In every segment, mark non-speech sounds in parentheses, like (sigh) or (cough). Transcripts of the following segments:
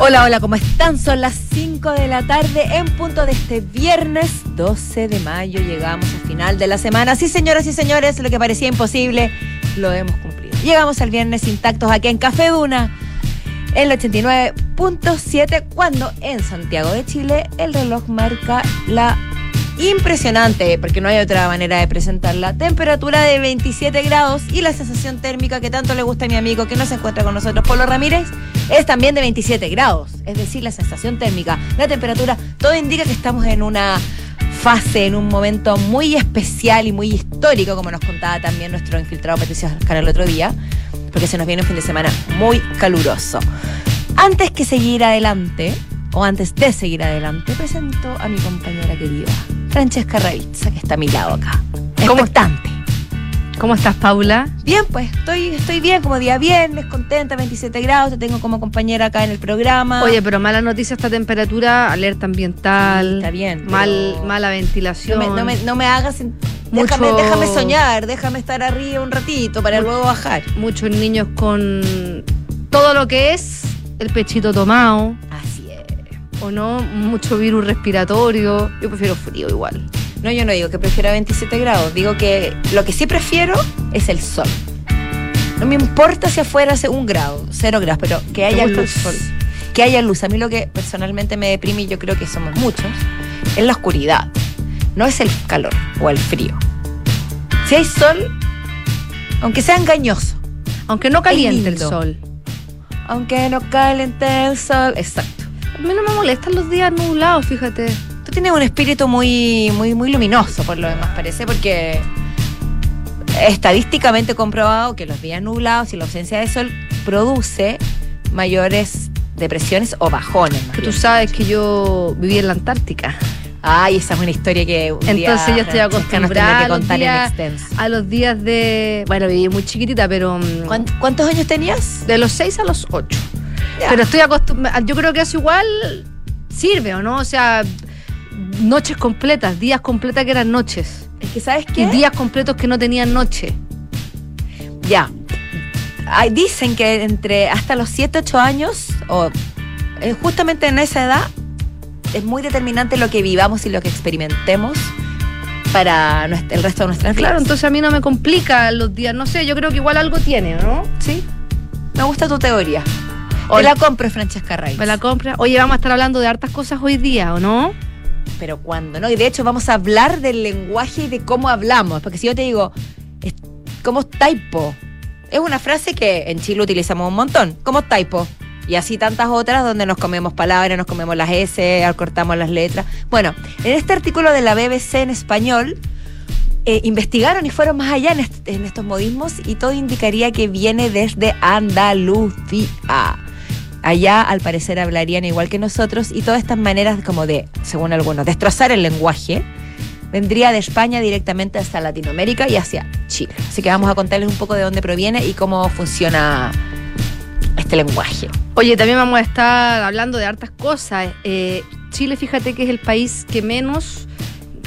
Hola, hola, ¿cómo están? Son las 5 de la tarde en punto de este viernes 12 de mayo. Llegamos al final de la semana. Sí, señoras y señores, lo que parecía imposible lo hemos cumplido. Llegamos al viernes intactos aquí en Café Duna, el 89.7, cuando en Santiago de Chile el reloj marca la impresionante, porque no hay otra manera de presentarla, temperatura de 27 grados y la sensación térmica que tanto le gusta a mi amigo que no se encuentra con nosotros, Polo Ramírez, es también de 27 grados. Es decir, la sensación térmica, la temperatura, todo indica que estamos en una fase, en un momento muy especial y muy histórico, como nos contaba también nuestro infiltrado Patricio Oscar el otro día, porque se nos viene un fin de semana muy caluroso. Antes que seguir adelante, o antes de seguir adelante, presento a mi compañera querida, Francesca Ravizza, que está a mi lado acá. ¿Cómo Expectante. ¿Cómo estás, Paula? Bien, pues estoy, estoy bien, como día viernes, contenta, 27 grados, te tengo como compañera acá en el programa. Oye, pero mala noticia esta temperatura, alerta ambiental. Sí, está bien, Mal, mala no ventilación. me, no me, no me hagas. Mucho- Déjame, déjame soñar, déjame estar arriba un ratito para luego bajar. Muchos niños con todo lo que es el pechito tomado, Así. O no, mucho virus respiratorio. Yo prefiero frío igual. No, yo no digo que prefiera 27 grados, digo que lo que sí prefiero es el sol. No me importa si afuera hace un grado, cero grados, pero que haya el luz. sol? Que haya luz. A mí lo que personalmente me deprime, y yo creo que somos muchos, es la oscuridad. No es el calor o el frío. Si hay sol, aunque sea engañoso, Aunque no caliente el sol. aunque no caliente el sol, exacto. A mí no me molestan los días nublados, fíjate. Tú tienes un espíritu muy, muy, muy luminoso, por lo demás, parece, porque estadísticamente comprobado que los días nublados y la ausencia de sol produce mayores depresiones o bajones. Que tú sabes que yo viví en la Antártica. Ay, esa es una historia que un día Entonces yo estoy (laughs) acostumbrada que a los, contar en días, extenso. a los días de... Bueno, viví muy chiquitita, pero... mm, ¿Cuán- ¿Cuántos años tenías? De los 6 a los 8. Pero estoy acostumbrada. Yo creo que eso igual sirve, ¿o no? O sea, noches completas, días completas que eran noches. Es que, ¿sabes Y qué? días completos que no tenían noche. Ya. Dicen que entre hasta los 7, 8 años, o eh, justamente en esa edad, es muy determinante lo que vivamos y lo que experimentemos para el resto de nuestras vidas. Claro, entonces a mí no me complica los días. No sé, yo creo que igual algo tiene, ¿no? Sí. Me gusta tu teoría. Te la compro, Francesca Reyes. Me la compra. Oye, vamos a estar hablando de hartas cosas hoy día, ¿o no? Pero cuando no. Y de hecho, vamos a hablar del lenguaje y de cómo hablamos. Porque si yo te digo, es- ¿cómo typo? Es una frase que en Chile utilizamos un montón. ¿Cómo typo? Y así tantas otras donde nos comemos palabras, nos comemos las S, cortamos las letras. Bueno, en este artículo de la BBC en español, eh, investigaron y fueron más allá en, est- en estos modismos y todo indicaría que viene desde Andalucía. Allá al parecer hablarían igual que nosotros y todas estas maneras como de, según algunos, destrozar el lenguaje vendría de España directamente hasta Latinoamérica y hacia Chile. Así que vamos a contarles un poco de dónde proviene y cómo funciona este lenguaje. Oye, también vamos a estar hablando de hartas cosas. Eh, Chile, fíjate que es el país que menos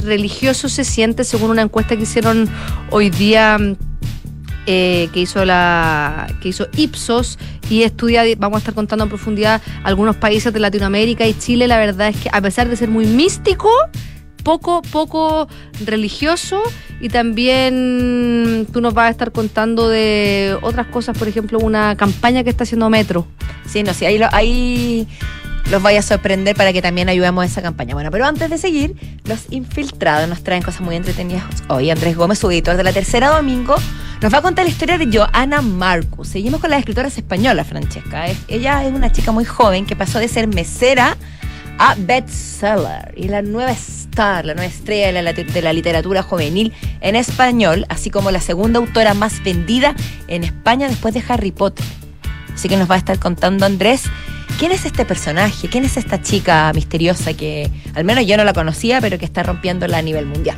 religioso se siente, según una encuesta que hicieron hoy día, mm, eh, que hizo la que hizo Ipsos y estudia, vamos a estar contando en profundidad algunos países de Latinoamérica y Chile. La verdad es que a pesar de ser muy místico, poco, poco religioso y también tú nos vas a estar contando de otras cosas, por ejemplo, una campaña que está haciendo Metro. Sí, no sé, ahí, ahí los vaya a sorprender para que también ayudemos a esa campaña. Bueno, pero antes de seguir, los infiltrados nos traen cosas muy entretenidas. Hoy Andrés Gómez, su editor de la tercera domingo, nos va a contar la historia de Joana Marcus. Seguimos con las escritoras españolas, Francesca. Es- ella es una chica muy joven que pasó de ser mesera a bestseller y la nueva star, la nueva estrella de la, de la literatura juvenil en español, así como la segunda autora más vendida en España después de Harry Potter. Así que nos va a estar contando Andrés quién es este personaje, quién es esta chica misteriosa que al menos yo no la conocía, pero que está rompiéndola a nivel mundial.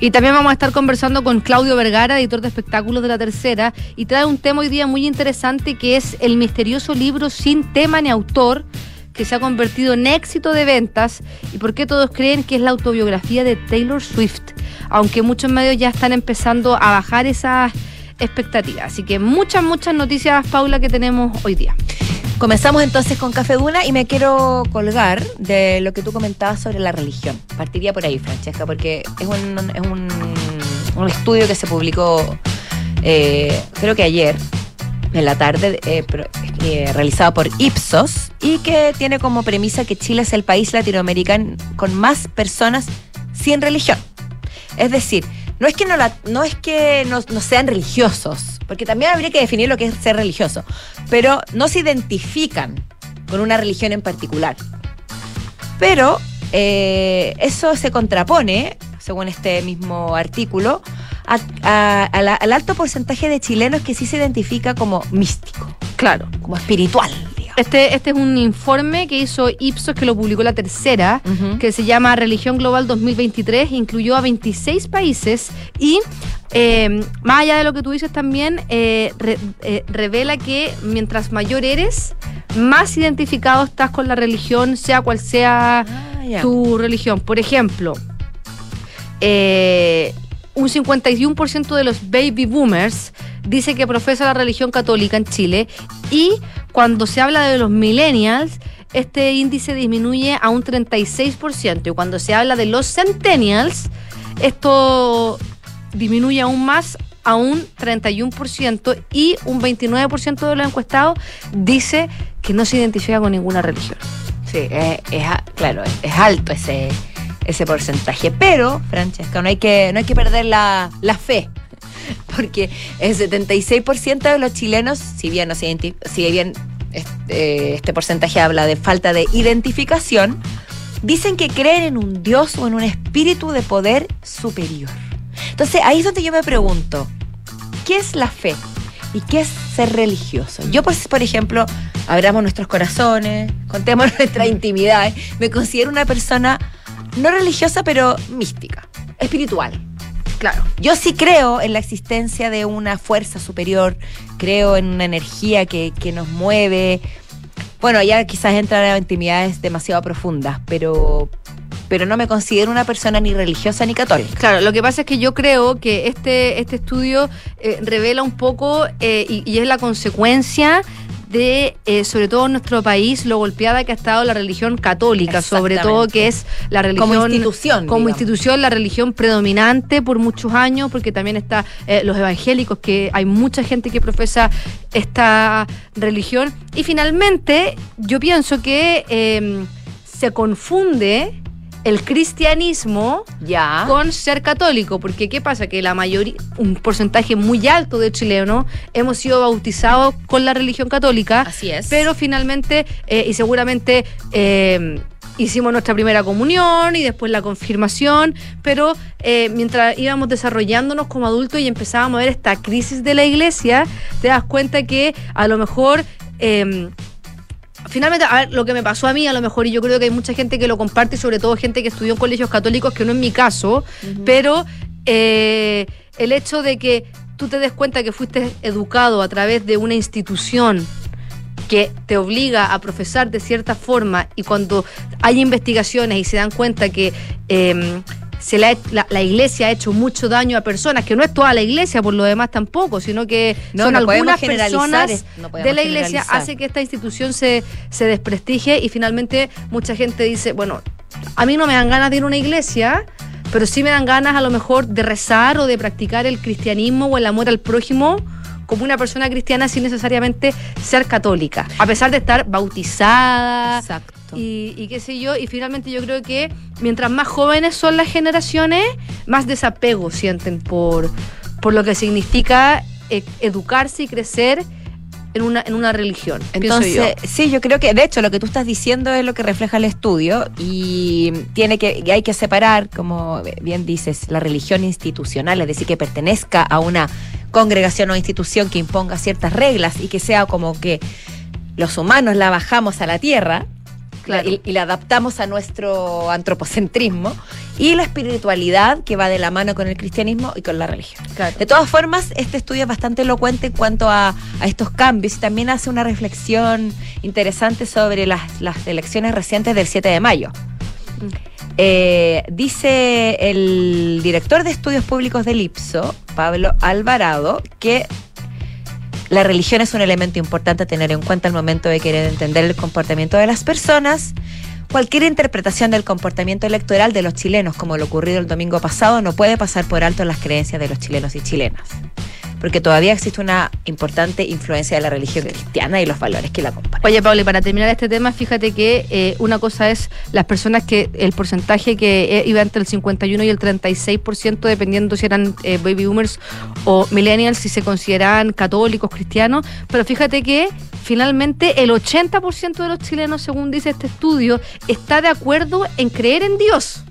Y también vamos a estar conversando con Claudio Vergara, editor de espectáculos de la tercera, y trae un tema hoy día muy interesante que es el misterioso libro sin tema ni autor que se ha convertido en éxito de ventas y por qué todos creen que es la autobiografía de Taylor Swift, aunque muchos medios ya están empezando a bajar esas expectativas. Así que muchas, muchas noticias, Paula, que tenemos hoy día. Comenzamos entonces con Café Duna y me quiero colgar de lo que tú comentabas sobre la religión. Partiría por ahí, Francesca, porque es un, es un, estudio que se publicó, eh, creo que ayer, en la tarde, eh, eh, realizado por Ipsos, y que tiene como premisa que Chile es el país latinoamericano con más personas sin religión. Es decir, no es que no, la, no, es que no, no sean religiosos, porque también habría que definir lo que es ser religioso, pero no se identifican con una religión en particular. Pero eh, eso se contrapone, según este mismo artículo, al alto porcentaje de chilenos que sí se identifica como místico. Claro. Como espiritual. Este, este es un informe que hizo Ipsos, que lo publicó la tercera, que se llama Religión Global 2023, incluyó a 26 países y eh, más allá de lo que tú dices también, eh, eh, revela que mientras mayor eres, más identificado estás con la religión, sea cual sea ah, tu religión. Por ejemplo, un 51% de los baby boomers dice que profesa la religión católica en Chile y cuando se habla de los millennials, este índice disminuye a un 36% y cuando se habla de los centennials, esto disminuye aún más a un 31% y un 29% de los encuestados dice que no se identifica con ninguna religión. Sí, es, claro, es alto ese, ese porcentaje. Pero, Francesca, no hay que, no hay que perder la, la fe (laughs) porque el 76% de los chilenos, si bien, no si bien este, este, porcentaje habla de falta de identificación, dicen que creen en un Dios o en un espíritu de poder superior. Entonces ahí es donde yo me pregunto, ¿qué es la fe? ¿Y qué es ser religioso? Yo, pues, por ejemplo, abramos nuestros corazones, contemos (laughs) nuestra intimidad. Me considero una persona no religiosa, pero mística, espiritual. Claro. Yo sí creo en la existencia de una fuerza superior, creo en una energía que, nos mueve. Bueno, ya quizás entrar en intimidades demasiado profundas, pero, pero no me considero una persona ni religiosa ni católica. Claro, lo que pasa es que yo creo que este, este estudio eh, revela un poco eh, y, es la consecuencia de, eh, sobre todo en nuestro país, lo golpeada que ha estado la religión católica, sobre todo que es la religión... Como institución. Como institución, la religión predominante por muchos años, porque también está eh, los evangélicos, que hay mucha gente que profesa esta religión. Y finalmente, yo pienso que em, se confunde el cristianismo ya. con ser católico, porque ¿qué pasa? Que la mayoría, un porcentaje muy alto de chilenos hemos sido bautizados con la religión católica. Así es. Pero finalmente, eh, y seguramente... Eh, hicimos nuestra primera comunión y después la confirmación, pero eh, mientras íbamos desarrollándonos como adultos y empezábamos a ver esta crisis de la iglesia, te das cuenta que a lo mejor finalmente, a ver, lo que me pasó a mí, a lo mejor, y yo creo que hay mucha gente que lo comparte, sobre todo gente que estudió en colegios católicos, que no es mi caso, pero eh, el hecho de que tú te des cuenta que fuiste educado a través de una institución que te obliga a profesar de cierta forma y cuando hay investigaciones y se dan cuenta que eh, se la, la, iglesia ha hecho mucho daño a personas, que no es toda la iglesia por lo demás tampoco, sino que son algunas personas de la iglesia, hace que esta institución se, se desprestigie y finalmente mucha gente dice, bueno, a mí no me dan ganas de ir a una iglesia, pero sí me dan ganas a lo mejor de rezar o de practicar el cristianismo o el amor al prójimo como una persona cristiana sin necesariamente ser católica, a pesar de estar bautizada. Exacto y, qué sé yo, y finalmente yo creo que mientras más jóvenes son las generaciones, más desapego sienten por, por lo que significa eh, educarse y crecer en una, en una religión. Entonces, sí, yo creo que, de hecho, lo que tú estás diciendo es lo que refleja el estudio y tiene que, hay que separar, como bien dices, la religión institucional, es decir, que pertenezca a una congregación o institución que imponga ciertas reglas y que sea como que los humanos la bajamos a la tierra, y, la adaptamos a nuestro antropocentrismo, y la espiritualidad que va de la mano con el cristianismo y con la religión. De todas formas, este estudio es bastante elocuente en cuanto a, estos cambios y también hace una reflexión interesante sobre las, elecciones recientes del 7 de mayo. Mm. Eh, dice el director de estudios públicos del IPSO, Pablo Alvarado, que la religión es un elemento importante a tener en cuenta al momento de querer entender el comportamiento de las personas. Cualquier interpretación del comportamiento electoral de los chilenos, como lo ocurrido el domingo pasado, no puede pasar por alto las creencias de los chilenos y chilenas porque todavía existe una importante influencia de la religión cristiana y los valores que la acompañan. Oye, Pablo, y para terminar este tema, fíjate que eh, una cosa es las personas que el porcentaje que eh, iba entre el 51 y el 36%, dependiendo si eran eh, baby boomers o millennials, si se consideraban católicos, cristianos, pero fíjate que finalmente el 80% de los chilenos, según dice este estudio, está de acuerdo en creer en Dios.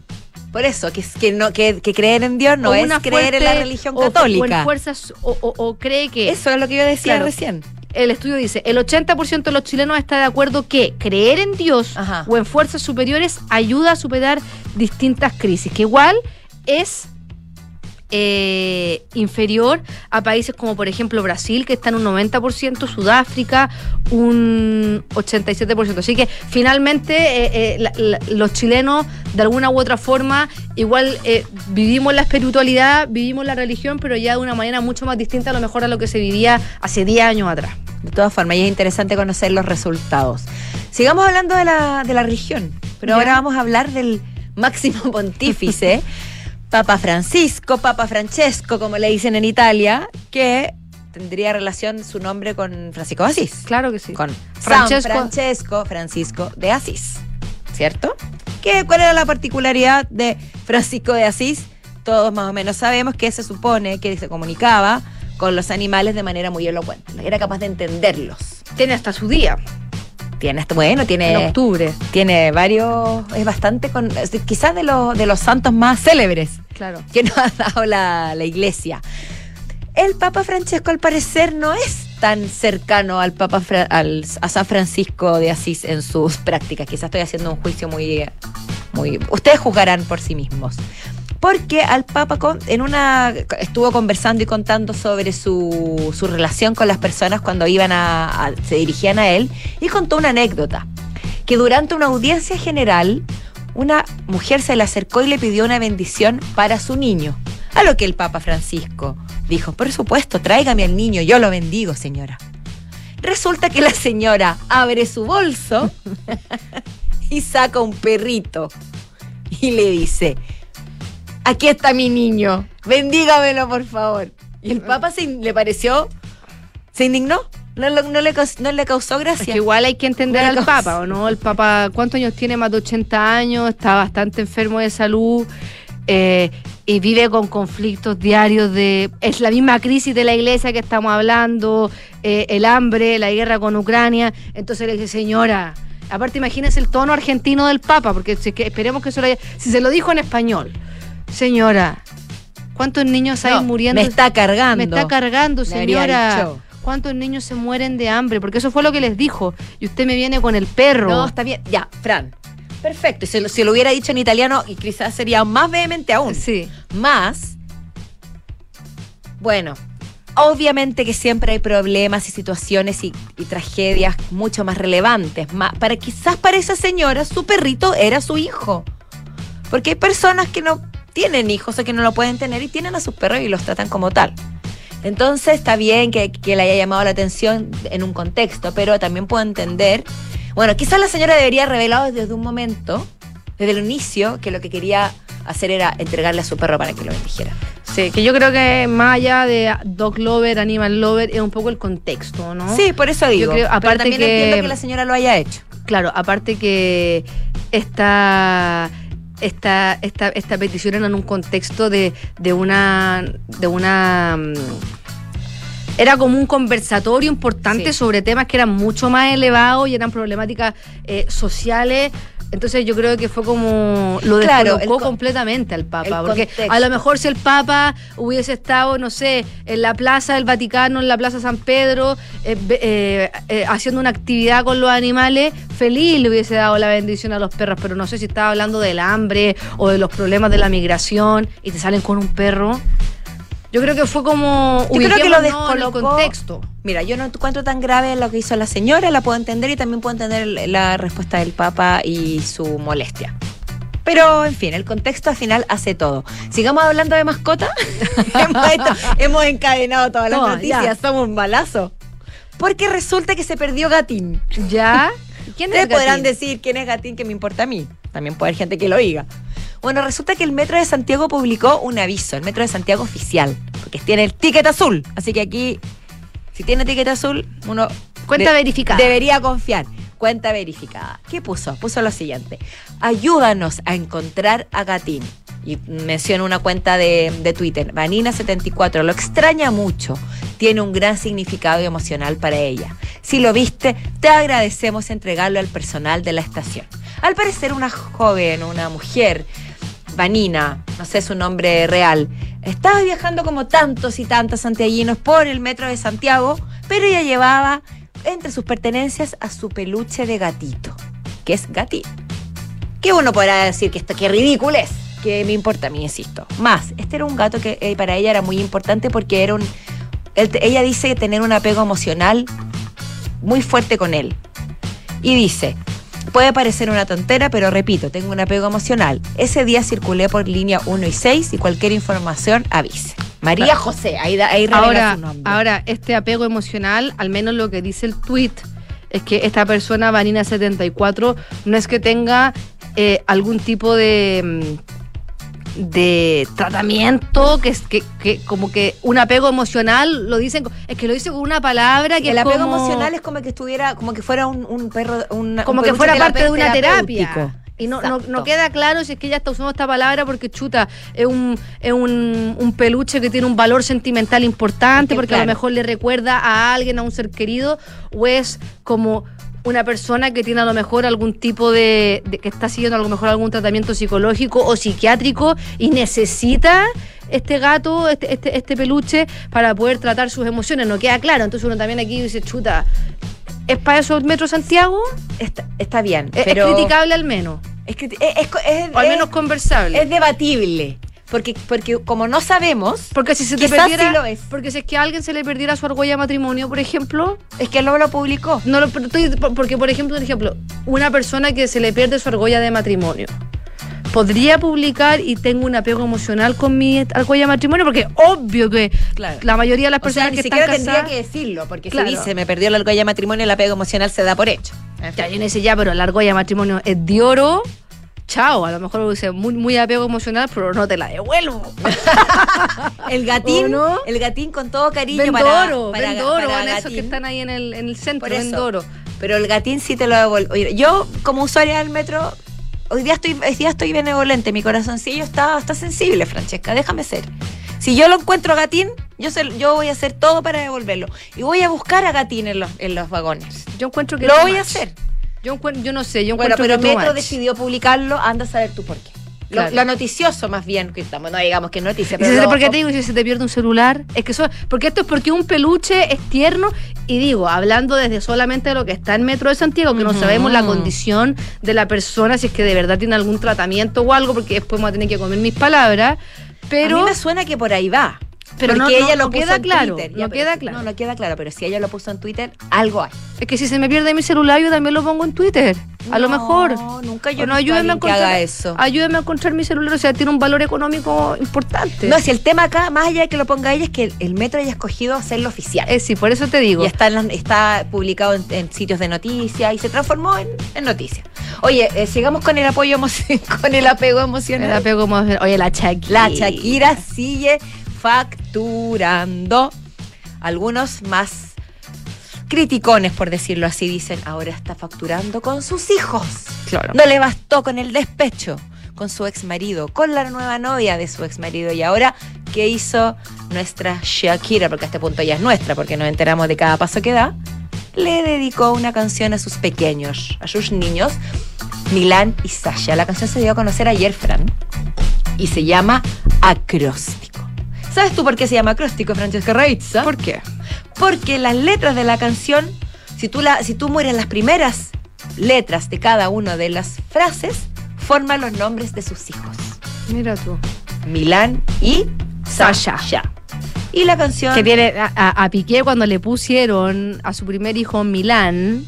Por eso, que, que, no, que, creer en Dios no es creer en la religión católica. O, fuerzas, o, cree que... Eso es lo que yo decía recién. El estudio dice, el 80% de los chilenos está de acuerdo que creer en Dios o en fuerzas superiores ayuda a superar distintas crisis, que igual es eh, inferior a países como por ejemplo Brasil, que está en un 90%, Sudáfrica un 87%. Así que finalmente eh, eh, los chilenos de alguna u otra forma igual vivimos la espiritualidad, vivimos la religión, pero ya de una manera mucho más distinta a lo mejor a lo que se vivía hace 10 años atrás. De todas formas, y es interesante conocer los resultados. Sigamos hablando de la, de la religión, pero ahora vamos a hablar del máximo (laughs) pontífice. Papa Francisco, Papa Francesco, como le dicen en Italia, que tendría relación su nombre con Francisco de Asís. Claro que sí. Con Francesco. Francesco Francisco de Asís. ¿Cierto? ¿Qué, ¿Cuál era la particularidad de Francisco de Asís? Todos más o menos sabemos que se supone que se comunicaba con los animales de manera muy elocuente. Era capaz de entenderlos. Tiene hasta su día tiene bueno, tiene en octubre. Tiene varios, es bastante con quizás de los de los santos más célebres claro. que nos ha dado la, iglesia. El Papa Francesco al parecer no es tan cercano al Papa al, a San Francisco de Asís en sus prácticas. Quizás estoy haciendo un juicio muy muy ustedes juzgarán por sí mismos porque al Papa en una estuvo conversando y contando sobre su, su relación con las personas cuando iban a, se dirigían a él y contó una anécdota que durante una audiencia general una mujer se le acercó y le pidió una bendición para su niño. A lo que el Papa Francisco dijo, por supuesto, tráigame al niño, yo lo bendigo, señora. Resulta que la señora abre su bolso y saca un perrito y le dice, aquí está mi niño, bendígamelo por favor. Y el Papa se, le pareció, se indignó. No, le, causó gracia. igual hay que entender al Papa, ¿o no? El Papa, ¿cuántos años tiene? Más de 80 años, está bastante enfermo de salud. Eh, y vive con conflictos diarios de es la misma crisis de la iglesia que estamos hablando eh, el hambre la guerra con Ucrania entonces le dice señora aparte imagínese el tono argentino del Papa porque esperemos que eso lo haya, si se lo dijo en español Señora, ¿cuántos niños hay muriendo? Me está cargando. Me está cargando, señora. ¿Cuántos niños se mueren de hambre? Porque eso fue lo que les dijo. Y usted me viene con el perro. No, está bien. Ya, Fran. Perfecto. Y si lo, si lo hubiera dicho en italiano, y quizás sería más vehemente aún. Sí. Más. Bueno, obviamente que siempre hay problemas y situaciones y, tragedias mucho más relevantes. para quizás para esa señora su perrito era su hijo. Porque hay personas que no tienen hijos o que no lo pueden tener y tienen a sus perros y los tratan como tal. Entonces está bien que, le haya llamado la atención en un contexto, pero también puedo entender, bueno, quizás la señora debería revelado desde un momento, desde el inicio, que lo que quería hacer era entregarle a su perro para que lo bendijera. Sí, que yo creo que más allá de dog lover, animal lover, es un poco el contexto, ¿no? Sí, por eso digo. aparte también que, entiendo que la señora lo haya hecho. Claro, aparte que está esta, esta, esta petición era en un contexto de, de una. de una mm, era como un conversatorio importante sobre temas que eran mucho más elevados y eran problemáticas eh, sociales entonces yo creo que fue como lo descolocó completamente al Papa, porque a lo mejor si el Papa hubiese estado, no sé, en la Plaza del Vaticano, en la Plaza San Pedro, eh, eh, eh, haciendo una actividad con los animales, feliz le hubiese dado la bendición a los perros, pero no sé si estaba hablando del hambre o de los problemas de la migración y te salen con un perro. Yo creo que fue como yo creo que lo descolocó. el contexto. Mira, yo no encuentro tan grave lo que hizo la señora, la puedo entender y también puedo entender la respuesta del Papa y su molestia. Pero, en fin, el contexto al final hace todo. Sigamos hablando de mascota. (laughs) (laughs) hemos, encadenado todas las noticias, somos un balazo. Porque resulta que se perdió Gatín. ¿Ya? (laughs) ¿Quién es Ustedes podrán decir quién es Gatín, que me importa a mí. También puede haber gente que lo diga. Bueno, resulta que el Metro de Santiago publicó un aviso, el Metro de Santiago oficial, porque tiene el ticket azul. Así que aquí, si tiene ticket azul, uno Cuenta de- verificada. debería confiar. Cuenta verificada. ¿Qué puso? Puso lo siguiente. Ayúdanos a encontrar a Gatín. Y menciona una cuenta de, de Twitter, Vanina74. Lo extraña mucho. Tiene un gran significado emocional para ella. Si lo viste, te agradecemos entregarlo al personal de la estación. Al parecer, una joven, una mujer, Vanina, no sé su nombre real, estaba viajando como tantos y tantos santiaguinos por el metro de Santiago, pero ella llevaba entre sus pertenencias a su peluche de gatito, que es gatito. Que uno podrá decir que esto qué ridículo es, que me importa a mí, insisto. Más, este era un gato que eh, para ella era muy importante porque era un. ella dice tener un apego emocional muy fuerte con él. Y dice, puede parecer una tontera, pero repito, tengo un apego emocional. Ese día circulé por línea 1 y 6 y cualquier información avise. María José, ahí, da- ahí Ahora, su nombre. ahora, este apego emocional, al menos lo que dice el tweet, es que esta persona, Vanina74, no es que tenga eh, algún tipo de. mm, de tratamiento que es que, que como que un apego emocional lo dicen es que lo dice con una palabra que el es apego como- emocional es como que estuviera, como que fuera un, un perro, un, como un que fuera parte de una terapia. Y no, no, queda claro si es que ella está usando esta palabra porque chuta, es un, es un, un peluche que tiene un valor sentimental importante, Es que, porque a lo mejor le recuerda a alguien, a un ser querido, o es como una persona que tiene a lo mejor algún tipo de, de- que está siguiendo a lo mejor algún tratamiento psicológico o psiquiátrico y necesita este gato, este, este, este peluche para poder tratar sus emociones. No queda claro. Entonces uno también aquí dice, chuta, ¿es para eso el Metro Santiago? Está, está bien, Es, pero es criticable al menos. es, es- es- es- O al menos conversable. es debatible. Porque, porque como no sabemos, porque si se te perdiera. sí lo es. Porque si es que a alguien se le perdiera su argolla de matrimonio, por ejemplo. es que no lo publicó. No lo, porque, por ejemplo, por ejemplo, una persona que se le pierde su argolla de matrimonio. Podría publicar y tengo un apego emocional con mi argolla de matrimonio, porque obvio que Claro. la mayoría de las O sea, personas ni que siquiera están tendría casadas. que decirlo, porque Claro. si dice me perdió la argolla de matrimonio, el apego emocional se da por hecho. Ya, y uno dice, ya, pero la argolla de matrimonio es de oro. Chao, a lo mejor dice muy, muy apego emocional, pero no te la devuelvo. (laughs) El gatín, ¿O no? el gatín con todo cariño Vendo para, para, vendo oro, para van esos que están ahí en el, en el centro. Pero el gatín sí te lo devuelvo. Yo, como usuaria del metro, hoy día estoy, hoy día estoy benevolente. Mi corazoncillo está, está sensible, Francesca. Déjame ser. Si yo lo encuentro a gatín, yo, se- yo voy a hacer todo para devolverlo. Y voy a buscar a gatín en los, en los vagones. Yo encuentro que Lo voy a hacer. Yo, no sé, yo Bueno, encuentro pero que Metro much. decidió publicarlo, anda a saber tú por qué. Lo, Claro. lo noticioso más bien, que estamos, no digamos que noticia, ¿Y pero lo- ¿Por qué te digo si se te pierde un celular? Es que eso, porque esto es porque un peluche es tierno y digo, hablando desde solamente de lo que está en Metro de Santiago, que no sabemos la condición de la persona, si es que de verdad tiene algún tratamiento o algo, porque después voy a tener que comer mis palabras, pero... a mí me suena que por ahí va. Pero Porque no- ella no- lo no puso queda en claro, Twitter. no queda claro. No, no queda claro, pero si ella lo puso en Twitter, algo hay. Es que si se me pierde mi celular, yo también lo pongo en Twitter. A lo No, mejor. nunca yo O no, visto a encontrar, haga eso. Ayúdenme a encontrar mi celular, o sea, tiene un valor económico importante. No, si el tema acá, más allá de que lo ponga ella, es que el, el metro haya escogido hacerlo oficial. Eh, sí, por eso te digo. y está, en las- está publicado en, en sitios de noticias y se transformó en, en noticia. Oye, eh, sigamos con el apoyo (laughs) con el apego emocional. El apego Oye, la Shakira. La Shakira sigue facturando. Algunos más criticones, por decirlo así, dicen, ahora está facturando con sus hijos. Claro. No le bastó con el despecho, con su ex marido, con la nueva novia de su ex marido. Y ahora, ¿qué hizo nuestra Shakira? Porque a este punto ya es nuestra, porque nos enteramos de cada paso que da. Le dedicó una canción a sus pequeños, a sus niños, Milán y Sasha. La canción se dio a conocer ayer, Fran, y se llama Acróstico. ¿Sabes tú por qué se llama acróstico, Francesca Ravizza? ¿Por qué? Porque las letras de la canción, si tú, la, si tú mueres las primeras letras de cada una de las frases, forman los nombres de sus hijos. Mira tú. Milán y Sasha. Sasha. Y la canción... Que tiene a, a- a Piqué cuando le pusieron a su primer hijo Milán,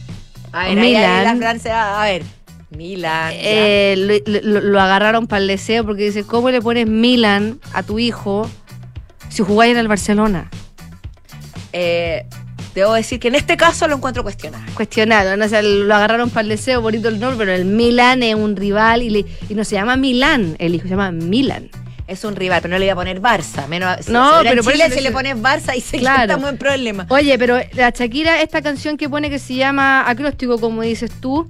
A ver, ahí, ahí Milán. la a ver. Milán. ya. eh, lo, lo- lo agarraron para el deseo porque dice, ¿cómo le pones Milán a tu hijo si jugáis en el Barcelona? Eh, debo decir que en este caso lo encuentro cuestionable. Cuestionado, ¿no? O sea, lo agarraron para el deseo, bonito el nombre, pero el Milan es un rival y, le- y no se llama Milán, el hijo se llama Milan. Es un rival, pero no le iba a poner Barça. Menos, No, pero en Chile le- le pones Barça y se Claro. estamos en problema. Oye, pero la Shakira, esta canción que pone que se llama Acróstico, como dices tú,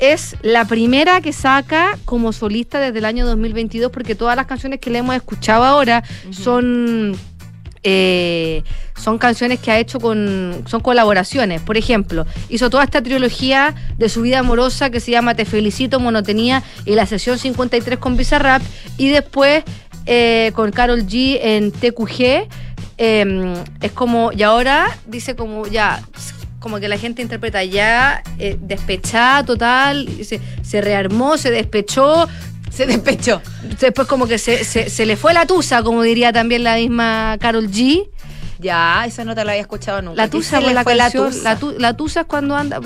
es la primera que saca como solista desde el año 2022, porque todas las canciones que le hemos escuchado ahora son. eh, son canciones que ha hecho con. son colaboraciones. Por ejemplo, hizo toda esta trilogía de su vida amorosa que se llama Te Felicito, Monotenía y la sesión 53 con Bizarrap. Y después eh, con Carol G en TQG. eh, es como. Y ahora dice como ya. Como que la gente interpreta ya eh, despechada total, se, se rearmó, se despechó, Se (laughs) despechó. después como que se, se, se le fue la tusa, como diría también la misma Carol G. Ya, esa no te la había escuchado nunca. La tusa se le la fue canción. tusa. La, tu- la tusa es cuando anda.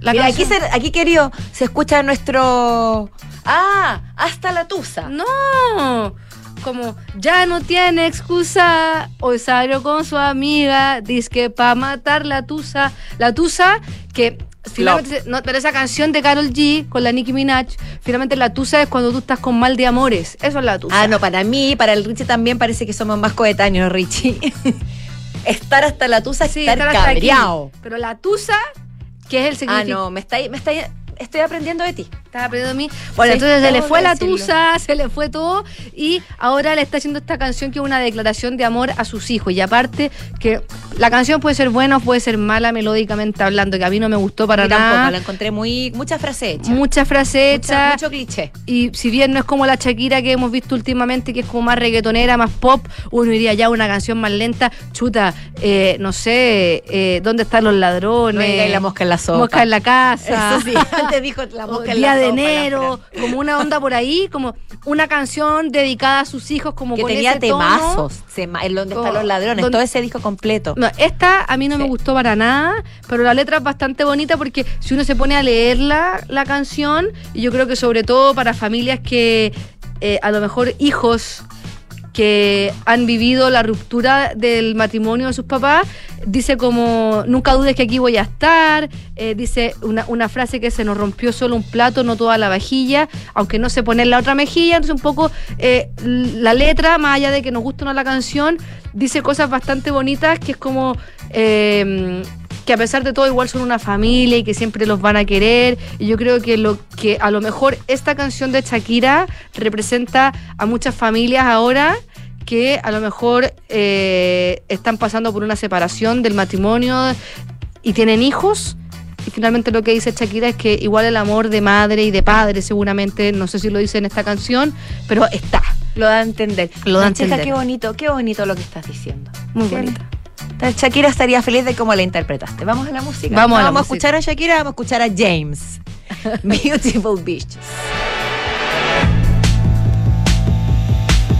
La Mira, aquí, aquí, querido, se escucha nuestro... Ah, hasta la tusa. No, como ya no tiene excusa. Hoy salió con su amiga. Dice que para matar la tusa. La tusa que. Finalmente, no, pero esa canción de Carol G con la Nicki Minaj, finalmente la tusa es cuando tú estás con mal de amores. Eso es la tusa. Ah, no, para mí, para el Richie también parece que somos más coetáneos, Richie. (laughs) estar hasta la tusa es Sí, estar, estar aquí. cabreado. Pero la tusa, que es el Ah, significado. no, me está, me está, estoy aprendiendo de ti. Estaba aprendiendo de mí. Bueno, Sí, entonces se le fue la decirlo. tusa, se le fue todo y ahora le está haciendo esta canción que es una declaración de amor a sus hijos. Y aparte que la canción puede ser buena o puede ser mala melódicamente hablando, que a mí no me gustó para Yo tampoco, nada. la encontré muy, mucha frase hecha. Mucha- hechas. mucho cliché. Y si bien no es como la Shakira que hemos visto últimamente, que es como más reggaetonera, más pop, uno iría ya a una canción más lenta. Chuta, eh, no sé, eh, ¿dónde están los ladrones? No la mosca en la sopa. Mosca en la casa. Eso sí, (laughs) antes (laughs) dijo la mosca Día de enero, como una onda por ahí, como una canción dedicada a sus hijos, como que con tenía ese temazos, en donde están los ladrones, donde- todo ese disco completo. No, esta a mí no me gustó para nada, pero la letra es bastante bonita porque si uno se pone a leerla, la canción, y yo creo que sobre todo para familias que eh, a lo mejor hijos que han vivido la ruptura del matrimonio de sus papás, dice como, nunca dudes que aquí voy a estar, eh, dice una, frase que se nos rompió solo un plato, no toda la vajilla, aunque no se pone la otra mejilla, entonces un poco eh, la letra, más allá de que nos guste o no la canción, dice cosas bastante bonitas, que es como... eh, que a pesar de todo igual son una familia y que siempre los van a querer. Y yo creo que lo que a lo mejor esta canción de Shakira representa a muchas familias ahora que a lo mejor eh, están pasando por una separación del matrimonio y tienen hijos. Y finalmente lo que dice Shakira es que igual el amor de madre y de padre, seguramente, no sé si lo dice en esta canción, pero está. Lo da a entender. Lo da a entender. qué bonito, qué bonito lo que estás diciendo. Muy. Tal- Shakira estaría feliz de cómo la interpretaste. Vamos a la música. Vamos a No la vamos a escuchar a Shakira, vamos a escuchar a James. (laughs) Beautiful Beaches.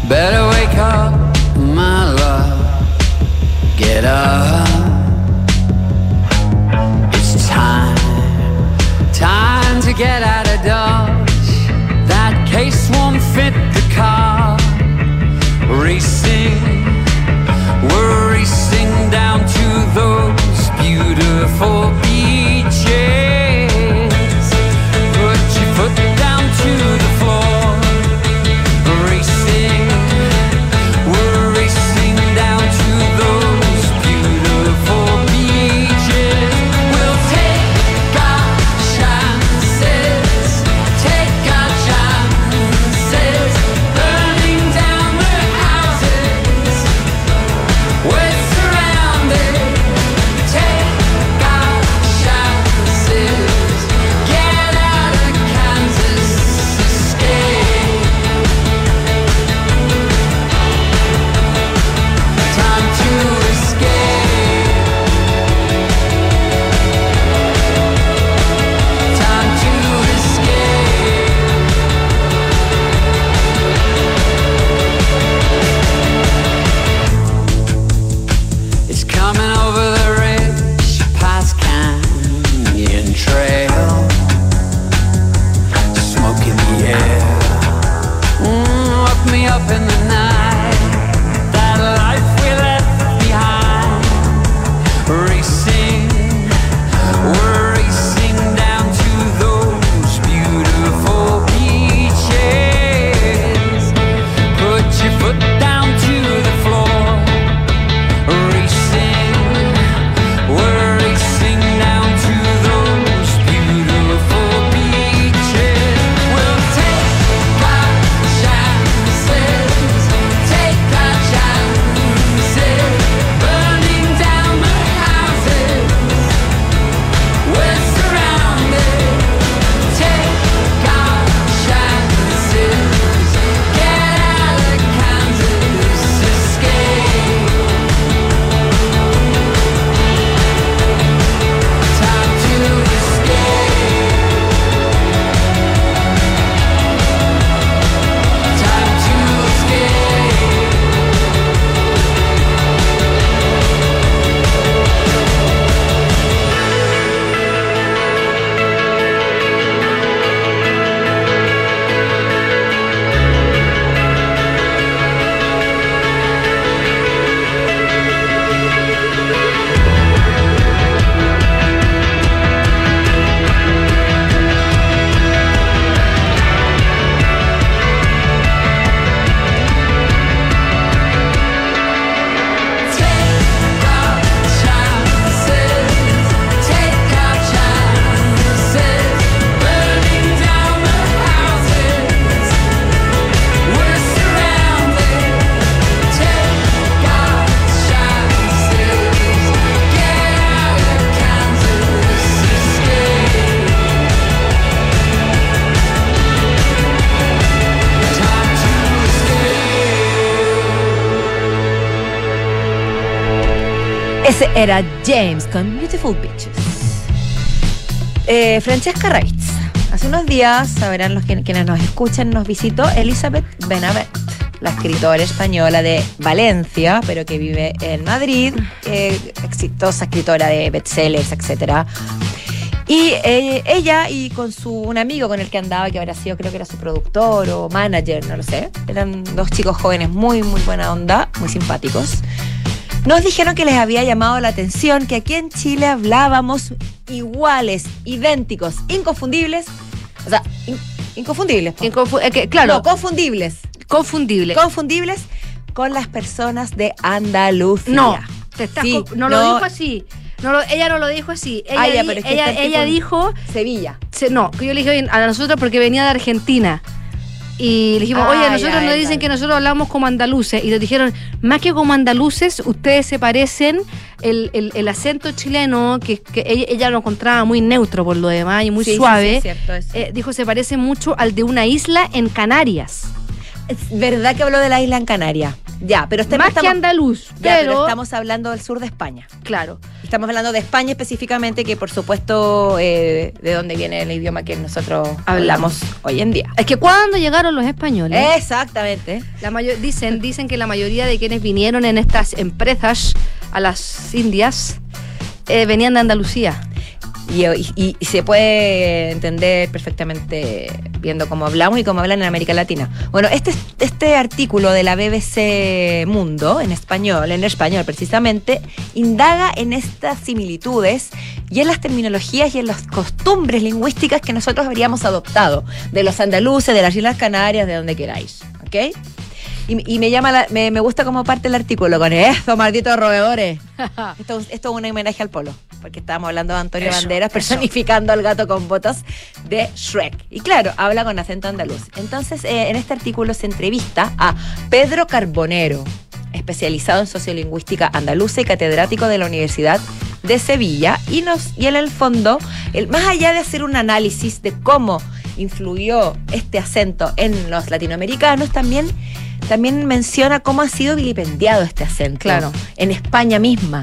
Better wake up, my love. Get up. It's time, time to get out of Dodge. That case won't fit the car. Racing, we're down to those beautiful beaches. Ese era James con Beautiful Beaches. Eh, Francesca Reitz. Hace unos días, sabrán los que- quienes nos escuchan, nos visitó Elizabeth Benavent, la escritora española de Valencia, pero que vive en Madrid, eh, exitosa escritora de bestsellers, etcétera. Y eh, ella y con su un amigo con el que andaba, que habrá sido, creo que era su productor o manager, no lo sé. Eran dos chicos jóvenes muy, muy buena onda, muy simpáticos. Nos dijeron que les había llamado la atención que aquí en Chile hablábamos iguales, idénticos, inconfundibles. O sea, in- inconfundibles. Inconfu- eh, que, claro, No, confundibles. confundible. Confundibles con las personas de Andalucía. no, te estás Sí, no, lo dijo así. No lo- ella no lo dijo así. Ella, Ah, ya, di- pero es que ella, ella dijo, Sevilla. se- no, que yo le dije a nosotros porque venía de Argentina. Y le dijimos, oye, nosotros nos dicen que nosotros hablamos como andaluces. Y nos dijeron, más que como andaluces, ustedes se parecen, el, el- el acento chileno, que, que ella, ella lo encontraba muy neutro por lo demás y muy Sí, sí, suave. sí, es cierto eh, dijo, se parece mucho al de una isla en Canarias. Es verdad que habló de la isla en Canarias. Ya, pero este- más estamos, que andaluz, ya, pero pero, estamos hablando del sur de España. claro. Estamos hablando de España específicamente, que por supuesto eh, de dónde viene el idioma que nosotros hablamos hoy en día. Es que cuando llegaron los españoles, Exactamente. la mayo- dicen, dicen que la mayoría de quienes vinieron en estas empresas a las Indias eh, venían de Andalucía. Y, se puede entender perfectamente viendo cómo hablamos y cómo hablan en América Latina. Bueno, este, este artículo de la BBC Mundo, en español, en español precisamente, indaga en estas similitudes y en las terminologías y en las costumbres lingüísticas que nosotros habríamos adoptado, de los andaluces, de las Islas Canarias, de donde queráis. ¿Ok? Y, y me llama la- me, me gusta como parte el artículo con eso, malditos roedores. (laughs) Esto, esto es un homenaje al polo, porque estábamos hablando de Antonio Eso, Banderas eso. personificando al gato con botas de Shrek. Y claro, habla con acento andaluz. Entonces, eh, en este artículo se entrevista a Pedro Carbonero, especializado en sociolingüística andaluza y catedrático de la Universidad de Sevilla. Y, nos, y en el fondo, el, más allá de hacer un análisis de cómo influyó este acento en los latinoamericanos, también, también menciona cómo ha sido vilipendiado este acento Claro. en España misma.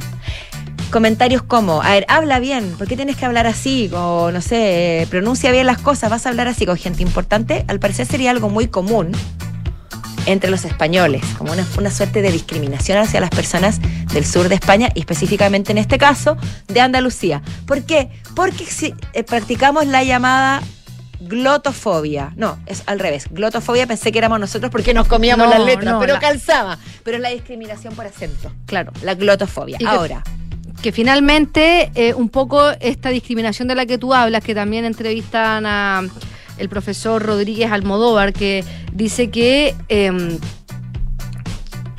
Comentarios como, a ver, habla bien, ¿por qué tienes que hablar así? O no sé, pronuncia bien las cosas, vas a hablar así con gente importante. Al parecer sería algo muy común entre los españoles, como una, una suerte de discriminación hacia las personas del sur de España y específicamente en este caso de Andalucía. ¿Por qué? Porque si, eh, practicamos la llamada glotofobia. No, es al revés. Glotofobia pensé que éramos nosotros porque nos comíamos No, las letras, no, pero la- calzaba. Pero es la discriminación por acento. Claro. La glotofobia. Y Ahora, que finalmente eh, un poco esta discriminación de la que tú hablas, que también entrevistan a el profesor Rodríguez Almodóvar, que dice que em,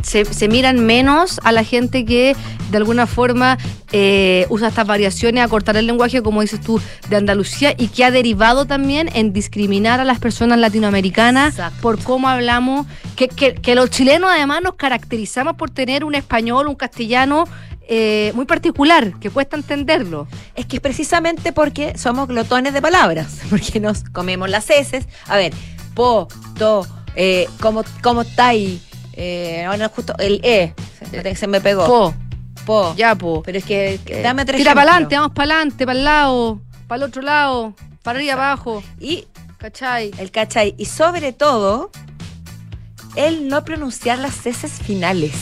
se, se miran menos a la gente que de alguna forma eh, usa estas variaciones a cortar el lenguaje, como dices tú, de Andalucía, y que ha derivado también en discriminar a las personas latinoamericanas Exacto. por cómo hablamos, que, que- que los chilenos además nos caracterizamos por tener un español, un castellano eh, muy particular, que cuesta entenderlo. es que es precisamente porque somos glotones de palabras, (laughs) porque nos comemos las heces. A ver, po, to, eh, ¿cómo, cómo está Eh, bueno, justo el E, se, se me pegó. Po, Po. ya, po. Pero es que, que Eh, dame tres Tira para adelante, vamos para adelante, para el lado, para el otro lado, para arriba, abajo. Y ¿Cachai? el cachai. Y sobre todo, el no pronunciar las heces finales.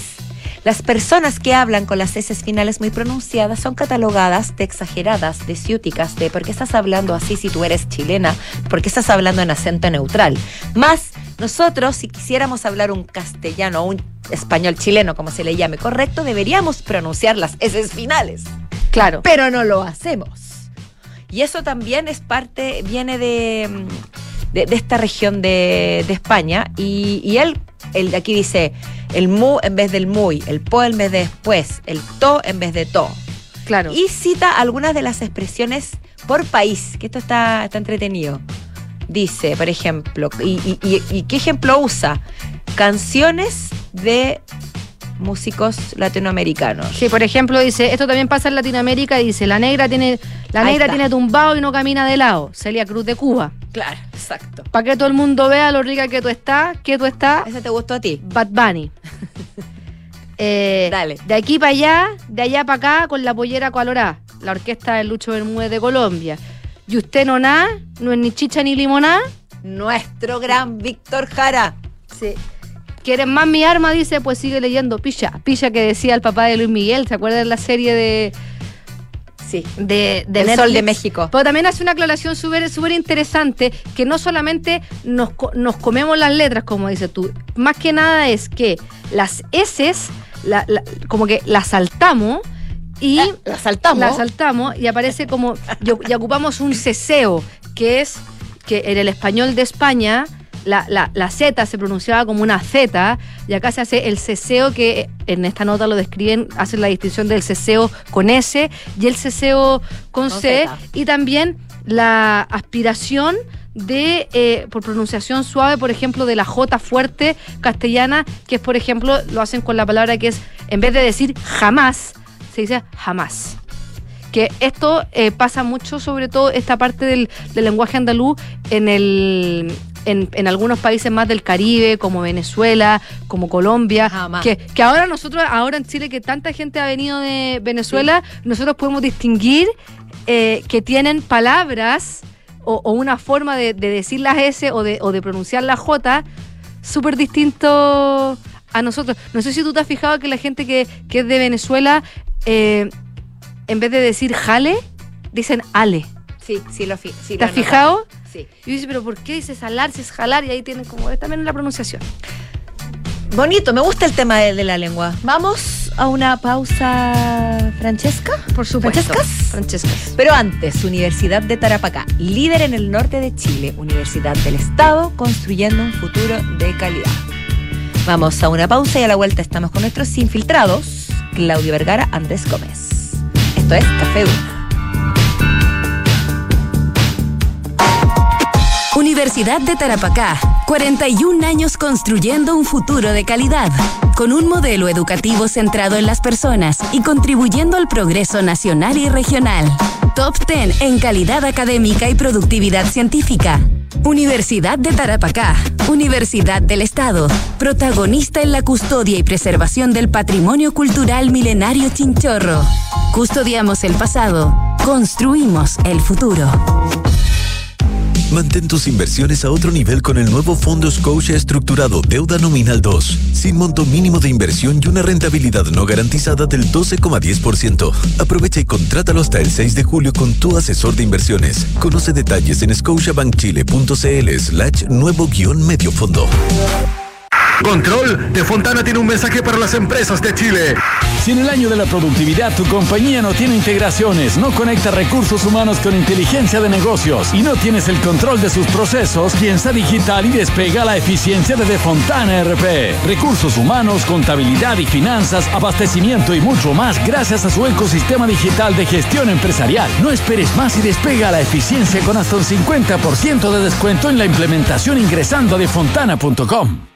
Las personas que hablan con las heces finales muy pronunciadas son catalogadas de exageradas, de ciúticas, de por qué estás hablando así si tú eres chilena, por qué estás hablando en acento neutral. Más, nosotros, si quisiéramos hablar un castellano o un español chileno, como se le llame correcto, deberíamos pronunciar las heces finales Claro. pero no lo hacemos. Y eso también es parte, viene de, de, de esta región de, de España. Y, y él, de aquí dice el mu en vez del muy, el po en vez de después, el to en vez de to. Claro. Y cita algunas de las expresiones por país, que esto está, está entretenido. Dice, por ejemplo, y, y- y- y qué ejemplo usa? Canciones de músicos latinoamericanos. Sí, por ejemplo, dice, esto también pasa en Latinoamérica, dice, la negra tiene, la Ahí negra está. tiene tumbado y no camina de lado. Celia Cruz de Cuba. Claro, exacto. Para que todo el mundo vea lo rica que tú estás, que tú estás, ¿Ese te gustó a ti? Bad Bunny. (laughs) Eh, Dale. De aquí para allá, de allá para acá, con la pollera colorada. La orquesta de Lucho Bermúdez de Colombia. Y usted no nada, no es ni chicha ni limonada. Nuestro gran Víctor Jara. Sí. ¿Quieres más mi arma? Dice, pues sigue leyendo. Pilla. Pilla que decía el papá de Luis Miguel. ¿Se acuerdan de la serie de, Sí. de, de El? Sol de México. Pero también hace una aclaración súper súper interesante, que no solamente nos, nos comemos las letras, como dices tú, más que nada es que las S, la- la- como que las saltamos y la saltamos. las saltamos y aparece como, y, y ocupamos un ceseo, que es que en el español de España la, la, la Z se pronunciaba como una Z y acá se hace el ceseo que en esta nota lo describen, hacen la distinción del ceseo con S y el ceseo con, Con C y también la aspiración de, eh, por pronunciación suave, por ejemplo, de la J fuerte castellana, que es, por ejemplo, lo hacen con la palabra que es, en vez de decir jamás, se dice jamás que esto eh, pasa mucho, sobre todo esta parte del, del lenguaje andaluz en el en, en algunos países más del Caribe, como Venezuela, como Colombia, Jamás. que, que ahora nosotros, ahora en Chile, que tanta gente ha venido de Venezuela, nosotros podemos distinguir eh, que tienen palabras o, o una forma de, de decir las S o de, o de pronunciar la J súper distinto a nosotros. No sé si tú te has fijado que la gente que, que es de Venezuela, eh, en vez de decir jale, dicen ale. Sí, sí lo fi sí ¿Te lo has fijado? Sí. Y dice, pero ¿por qué dices jalar si es jalar? Y ahí tienen como es también la pronunciación. Bonito, me gusta el tema de, de la lengua. Vamos a una pausa, Francesca. Por supuesto. ¿Francescas? Francescas. Pero antes, Universidad de Tarapacá, líder en el norte de Chile, Universidad del Estado, construyendo un futuro de calidad. Vamos a una pausa y a la vuelta estamos con nuestros infiltrados, Claudio Vergara, Andrés Gómez. Esto es Café Duna. Universidad de Tarapacá, 41 años construyendo un futuro de calidad, con un modelo educativo centrado en las personas y contribuyendo al progreso nacional y regional. Top 10 en calidad académica y productividad científica. Universidad de Tarapacá, Universidad del Estado, protagonista en la custodia y preservación del patrimonio cultural milenario chinchorro. Custodiamos el pasado, construimos el futuro. Mantén tus inversiones a otro nivel con el nuevo Fondo Scotia Estructurado Deuda Nominal 2, sin monto mínimo de inversión y una rentabilidad no garantizada del 12,10%. Aprovecha y contrátalo hasta el 6 de julio con tu asesor de inversiones. Conoce detalles en scotiabankchile.cl slash nuevo guion medio fondo. Control de Fontana tiene un mensaje para las empresas de Chile. Si en el año de la productividad tu compañía no tiene integraciones, no conecta recursos humanos con inteligencia de negocios y no tienes el control de sus procesos, piensa digital y despega la eficiencia de Defontana RP. Recursos humanos, contabilidad y finanzas, abastecimiento y mucho más gracias a su ecosistema digital de gestión empresarial. No esperes más y despega la eficiencia con hasta un 50% de descuento en la implementación ingresando a defontana.com.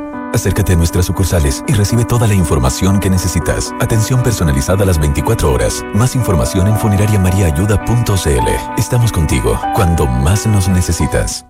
Acércate a nuestras sucursales y recibe toda la información que necesitas. Atención personalizada a las 24 horas. Más información en funerariamariaayuda.cl. Estamos contigo cuando más nos necesitas.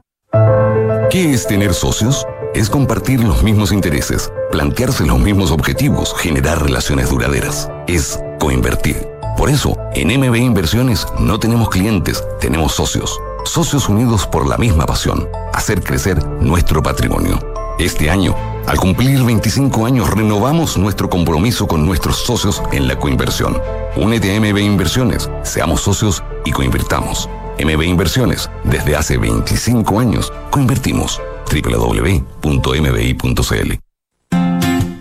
¿Qué es tener socios? Es compartir los mismos intereses, plantearse los mismos objetivos, generar relaciones duraderas. Es coinvertir. Por eso, en MB Inversiones no tenemos clientes, tenemos socios. Socios unidos por la misma pasión, hacer crecer nuestro patrimonio. Este año, al cumplir 25 años, renovamos nuestro compromiso con nuestros socios en la coinversión. Únete a MB Inversiones, seamos socios y coinvirtamos. MB Inversiones, desde hace 25 años, coinvertimos. www.mbi.cl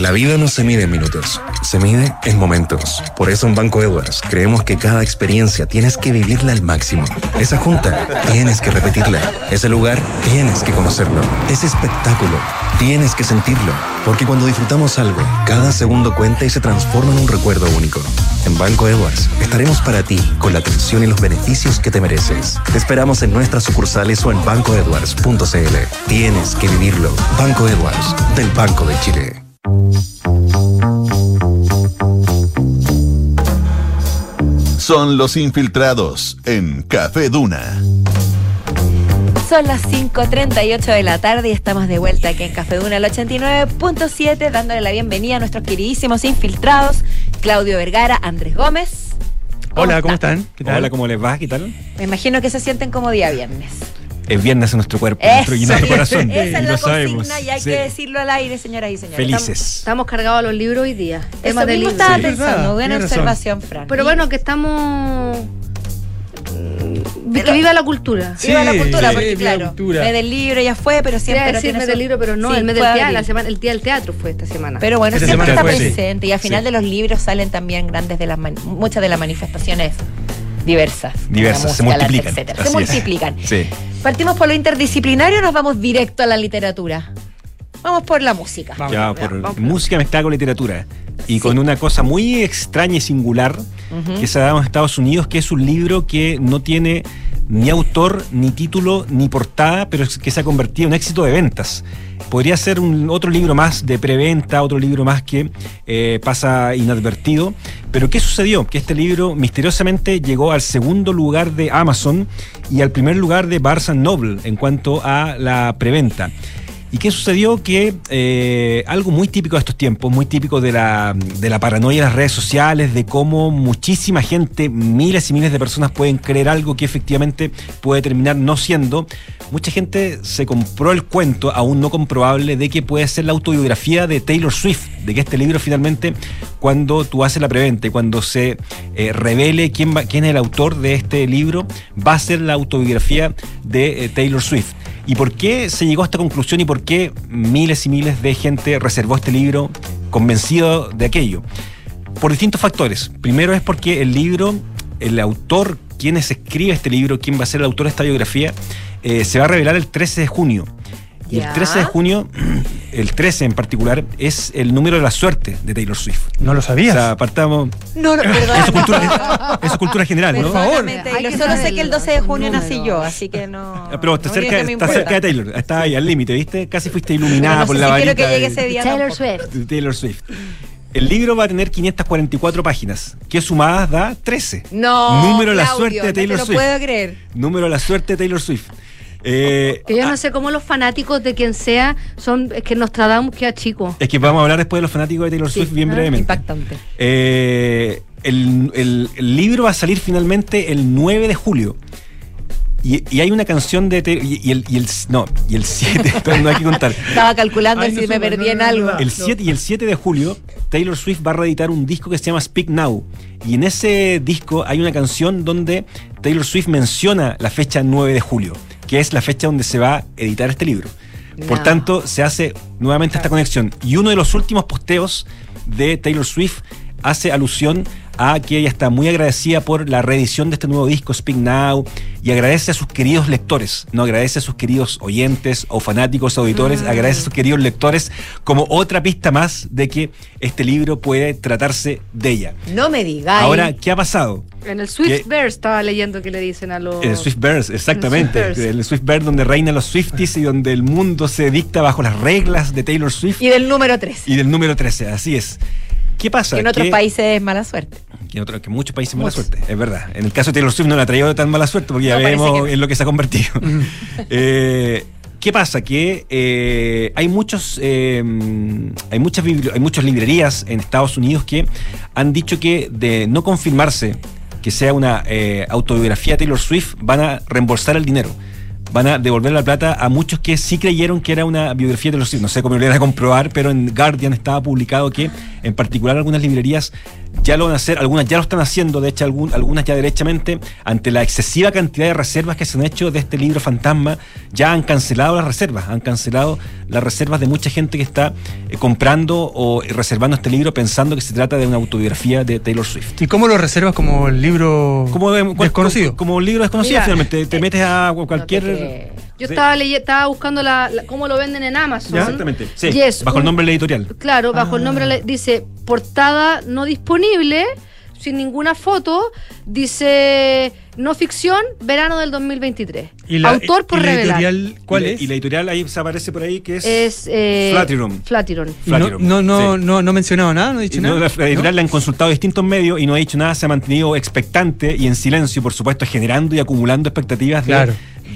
La vida no se mide en minutos, se mide en momentos. Por eso en Banco Edwards creemos que cada experiencia tienes que vivirla al máximo. Esa junta tienes que repetirla. Ese lugar tienes que conocerlo. Ese espectáculo tienes que sentirlo. Porque cuando disfrutamos algo, cada segundo cuenta y se transforma en un recuerdo único. En Banco Edwards estaremos para ti con la atención y los beneficios que te mereces. Te esperamos en nuestras sucursales o en bancoedwards.cl. Tienes que vivirlo. Banco Edwards, del Banco de Chile. Son los infiltrados en Café Duna. Son las 5.38 de la tarde y estamos de vuelta aquí en Café Duna, el 89.7, dándole la bienvenida a nuestros queridísimos infiltrados, Claudio Vergara, Andrés Gómez. Hola, ¿cómo están? ¿Qué tal? Hola, ¿cómo les va? ¿Qué tal? Me imagino que se sienten como día viernes. Es viernes en nuestro cuerpo, nuestro, y nuestro corazón. Esa es y la lo consigna sabemos. y hay Sí. que decirlo al aire, señoras y señores. Felices. Estamos, estamos cargados a los libros hoy día. Eso Temas de libros. estaba Sí. pensando, buena tienes razón. observación, Fran. Pero bueno, que estamos. Que viva la cultura. Sí, Viva la cultura, sí, porque claro, cultura. mes del libro ya fue, pero siempre decir su- del libro, pero no, Sí, el mes del teatro, la semana, el día del teatro fue esta semana. Pero bueno, Esta siempre está fue, presente y al final Sí. de los libros salen también grandes de las muchas de las manifestaciones diversas. Diversas, se música, arte, multiplican. etcétera. Así Se multiplican. Sí. Partimos por lo interdisciplinario o nos vamos directo a la literatura. Vamos por la música. Vamos. Ya, por vamos. música mezclada con literatura. Y con una cosa muy extraña y singular que se ha dado en Estados Unidos, que es un libro que no tiene ni autor, ni título, ni portada, pero que se ha convertido en éxito de ventas. Podría ser un otro libro más de preventa, otro libro más que eh, pasa inadvertido. Pero ¿qué sucedió? Que este libro misteriosamente llegó al segundo lugar de Amazon y al primer lugar de Barnes Noble en cuanto a la preventa. ¿Y qué sucedió? Que eh, algo muy típico de estos tiempos, muy típico de la, de la paranoia de las redes sociales, de cómo muchísima gente, miles y miles de personas pueden creer algo que efectivamente puede terminar no siendo. Mucha gente se compró el cuento, aún no comprobable, de que puede ser la autobiografía de Taylor Swift, de que este libro finalmente, cuando tú haces la preventa cuando se eh, revele quién, va- quién es el autor de este libro, va a ser la autobiografía de eh, Taylor Swift. ¿Y por qué se llegó a esta conclusión y por qué miles y miles de gente reservó este libro convencido de aquello? Por distintos factores. Primero es porque el libro, el autor, quien escribe este libro, quién va a ser el autor de esta biografía, eh, se va a revelar el 13 de junio. Y el 13 de junio, (clears throat) el 13 en particular, es el número de la suerte de Taylor Swift. No lo O sabías. sea, partamos. No, no, perdón. Eso es cultura, eso es cultura general, ¿no? (laughs) Taylor. que Solo sé que el los 12 de junio nací yo, así que no. Ah, Pero está, no cerca, está cerca de Taylor, está ahí al límite, ¿viste? Casi fuiste iluminada no por sé la si quiero que llegue ese día. Taylor tampoco. Swift. Taylor Swift. El libro va a tener 544 páginas, que sumadas da 13. No. Número de la Claudio, suerte de Taylor no te Swift. lo puedo creer. Número de la suerte de Taylor Swift. Eh, Que yo no sé cómo los fanáticos de quien sea son. Es que Nostradamus queda chico. es que vamos a hablar después de los fanáticos de Taylor Sí. Swift bien Ah, brevemente. Impactante. Eh, el, el- el libro va a salir finalmente el 9 de julio. Y, y hay una canción de Taylor- y, y el, y el no, y el 7, pero (laughs) no hay que contar. Estaba calculando Ay, si no me perdí no, en no, algo. El 7 y el 7 de julio, Taylor Swift va a reeditar un disco que se llama Speak Now. Y en ese disco hay una canción donde Taylor Swift menciona la fecha 9 de julio, que es la fecha donde se va a editar este libro. Por No. tanto, se hace nuevamente esta conexión. Y uno de los últimos posteos de Taylor Swift hace alusión a que ella está muy agradecida por la reedición de este nuevo disco, Speak Now, y agradece a sus queridos lectores, no agradece a sus queridos oyentes o fanáticos auditores, agradece a sus queridos lectores como otra pista más de que este libro puede tratarse de ella. No me digáis. Ahora, ¿qué ha pasado? En el Swift. Bear estaba leyendo que le dicen a los. El Swift Bears, exactamente. Bears. El Swift Bears donde reinan los Swifties y donde el mundo se dicta bajo las reglas de Taylor Swift Y del número 3. y del número 13, así es. ¿Qué pasa? Que en otros Que- países es mala suerte. que en, otros- que en muchos países mala Muchos. suerte, es verdad. En el caso de Taylor Swift no le ha traído tan mala suerte porque ya No, vemos que- en lo que se ha convertido. (laughs) (laughs) Eh, ¿Qué pasa? Que eh, hay muchos eh, hay muchas hay muchas librerías en Estados Unidos que han dicho que de no confirmarse que sea una eh, autobiografía de Taylor Swift, van a reembolsar el dinero. Van a devolver la plata a muchos que sí creyeron que era una biografía de Taylor Swift. No sé cómo lo iban a comprobar, pero en Guardian estaba publicado que, en particular, algunas librerías ya lo van a hacer, algunas ya lo están haciendo, de hecho, algún- algunas ya derechamente, ante la excesiva cantidad de reservas que se han hecho de este libro fantasma, ya han cancelado las reservas, han cancelado las reservas de mucha gente que está eh, comprando o reservando este libro pensando que se trata de una autobiografía de Taylor Swift. ¿Y cómo lo reservas como el libro Como, de- desconocido? Como, como un libro desconocido, Mira, finalmente. Te metes a cualquier. Yo Sí. estaba, estaba buscando la, la- cómo lo venden en Amazon. Ya, Exactamente. Sí, Yes, bajo el nombre del editorial. Claro, bajo el Ah. nombre dice portada no disponible, sin ninguna foto, dice no ficción, verano del 2023. ¿Y la- Autor por y la revelar. editorial cuál Y la- es? Y la editorial ahí se aparece por ahí que es. Es eh, Flatiron. No, Flatiron, no, no, sí. no, no ha mencionado nada, no ha dicho Y no, nada. la editorial le han consultado a distintos medios y no ha dicho nada, se ha mantenido expectante y en silencio, por supuesto, generando y acumulando expectativas de-